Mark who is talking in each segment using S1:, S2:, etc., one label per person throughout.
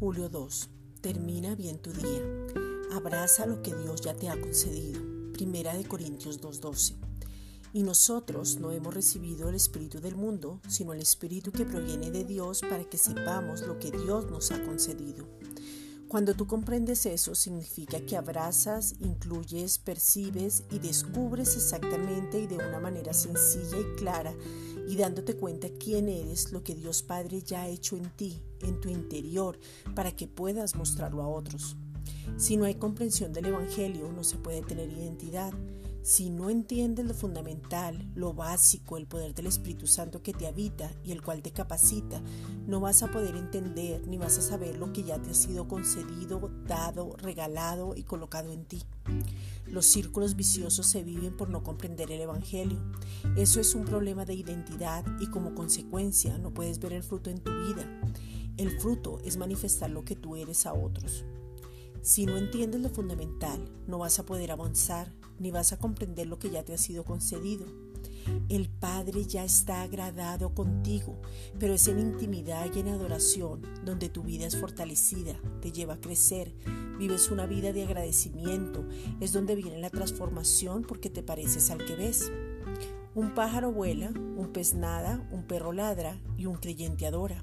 S1: 2. Termina bien tu día. Abraza lo que Dios ya te ha concedido. Primera de Corintios 2.12. Y nosotros no hemos recibido el Espíritu del mundo, sino el Espíritu que proviene de Dios para que sepamos lo que Dios nos ha concedido. Cuando tú comprendes eso, significa que abrazas, incluyes, percibes y descubres exactamente y de una manera sencilla y clara y dándote cuenta quién eres, lo que Dios Padre ya ha hecho en ti, en tu interior, para que puedas mostrarlo a otros. Si no hay comprensión del Evangelio, no se puede tener identidad. Si no entiendes lo fundamental, lo básico, el poder del Espíritu Santo que te habita y el cual te capacita, no vas a poder entender ni vas a saber lo que ya te ha sido concedido, dado, regalado y colocado en ti. Los círculos viciosos se viven por no comprender el Evangelio. Eso es un problema de identidad y como consecuencia no puedes ver el fruto en tu vida. El fruto es manifestar lo que tú eres a otros. Si no entiendes lo fundamental, no vas a poder avanzar ni vas a comprender lo que ya te ha sido concedido. El Padre ya está agradado contigo, pero es en intimidad y en adoración donde tu vida es fortalecida, te lleva a crecer, vives una vida de agradecimiento, es donde viene la transformación porque te pareces al que ves. Un pájaro vuela, un pez nada, un perro ladra y un creyente adora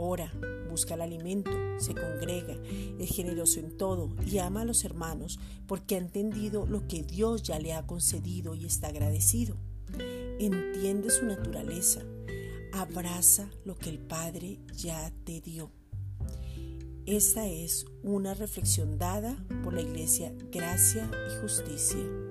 S1: ora, busca el alimento, se congrega, es generoso en todo y ama a los hermanos porque ha entendido lo que Dios ya le ha concedido y está agradecido. Entiende su naturaleza, abraza lo que el Padre ya te dio. Esta es una reflexión dada por la Iglesia Gracia y Justicia